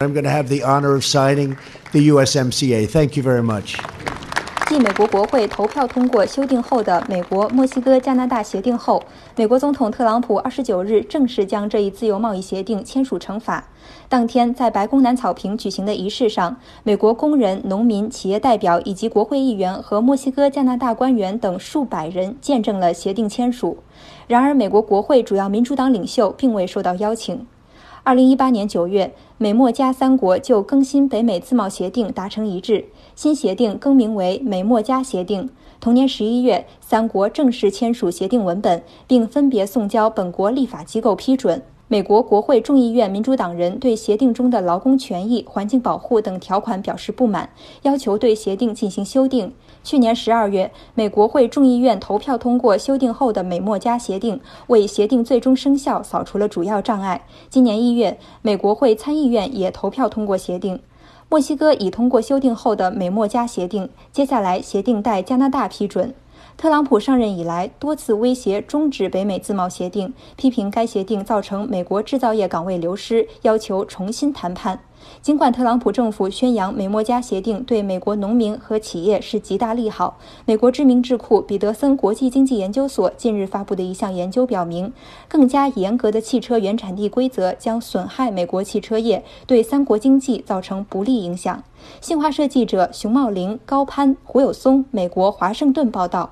I'm going to have the honor of signing the USMCA. Thank you very much. 继美国国会投票通过修订后的美国墨西哥加拿大协定后，美国总统特朗普二十九日正式将这一自由贸易协定签署成法。当天，在白宫南草坪举行的仪式上，美国工人、农民、企业代表以及国会议员和墨西哥、加拿大官员等数百人见证了协定签署。然而，美国国会主要民主党领袖并未受到邀请。二零一八年九月，美墨加三国就更新北美自贸协定达成一致，新协定更名为美墨加协定。同年十一月，三国正式签署协定文本，并分别送交本国立法机构批准。美国国会众议院民主党人对协定中的劳工权益、环境保护等条款表示不满，要求对协定进行修订。去年十二月，美国会众议院投票通过修订后的美墨加协定，为协定最终生效扫除了主要障碍。今年一月，美国会参议院也投票通过协定。墨西哥已通过修订后的美墨加协定，接下来协定待加拿大批准。特朗普上任以来，多次威胁终止北美自贸协定，批评该协定造成美国制造业岗位流失，要求重新谈判。尽管特朗普政府宣扬美墨加协定对美国农民和企业是极大利好，美国知名智库彼得森国际经济研究所近日发布的一项研究表明，更加严格的汽车原产地规则将损害美国汽车业，对三国经济造成不利影响。新华社记者熊茂林、高攀、胡有松，美国华盛顿报道。